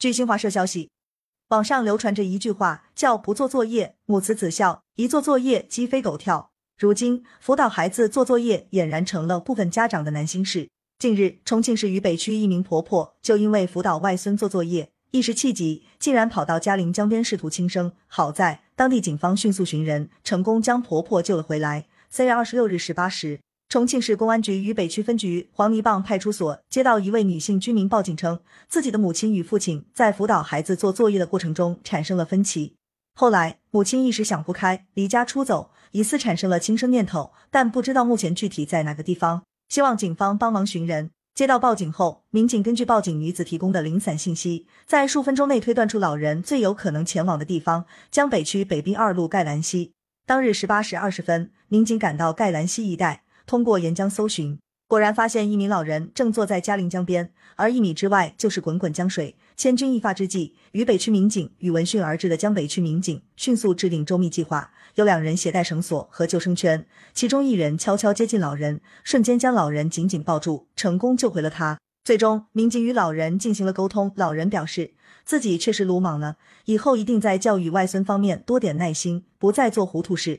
据新华社消息，网上流传着一句话，叫“不做作业，母慈子孝；一做作业，鸡飞狗跳”。如今，辅导孩子做作业俨然成了部分家长的难心事。近日，重庆市渝北区一名婆婆就因为辅导外孙做作业，一时气急，竟然跑到嘉陵江边试图轻生。好在当地警方迅速寻人，成功将婆婆救了回来。三月二十六日十八时。重庆市公安局渝北区分局黄泥浜派出所接到一位女性居民报警，称自己的母亲与父亲在辅导孩子做作业的过程中产生了分歧。后来，母亲一时想不开，离家出走，疑似产生了轻生念头，但不知道目前具体在哪个地方，希望警方帮忙寻人。接到报警后，民警根据报警女子提供的零散信息，在数分钟内推断出老人最有可能前往的地方——江北区北滨二路盖兰溪。当日十八时二十分，民警赶到盖兰溪一带。通过沿江搜寻，果然发现一名老人正坐在嘉陵江边，而一米之外就是滚滚江水。千钧一发之际，渝北区民警与闻讯而至的江北区民警迅速制定周密计划，有两人携带绳索和救生圈，其中一人悄悄接近老人，瞬间将老人紧紧抱住，成功救回了他。最终，民警与老人进行了沟通，老人表示自己确实鲁莽了，以后一定在教育外孙方面多点耐心，不再做糊涂事。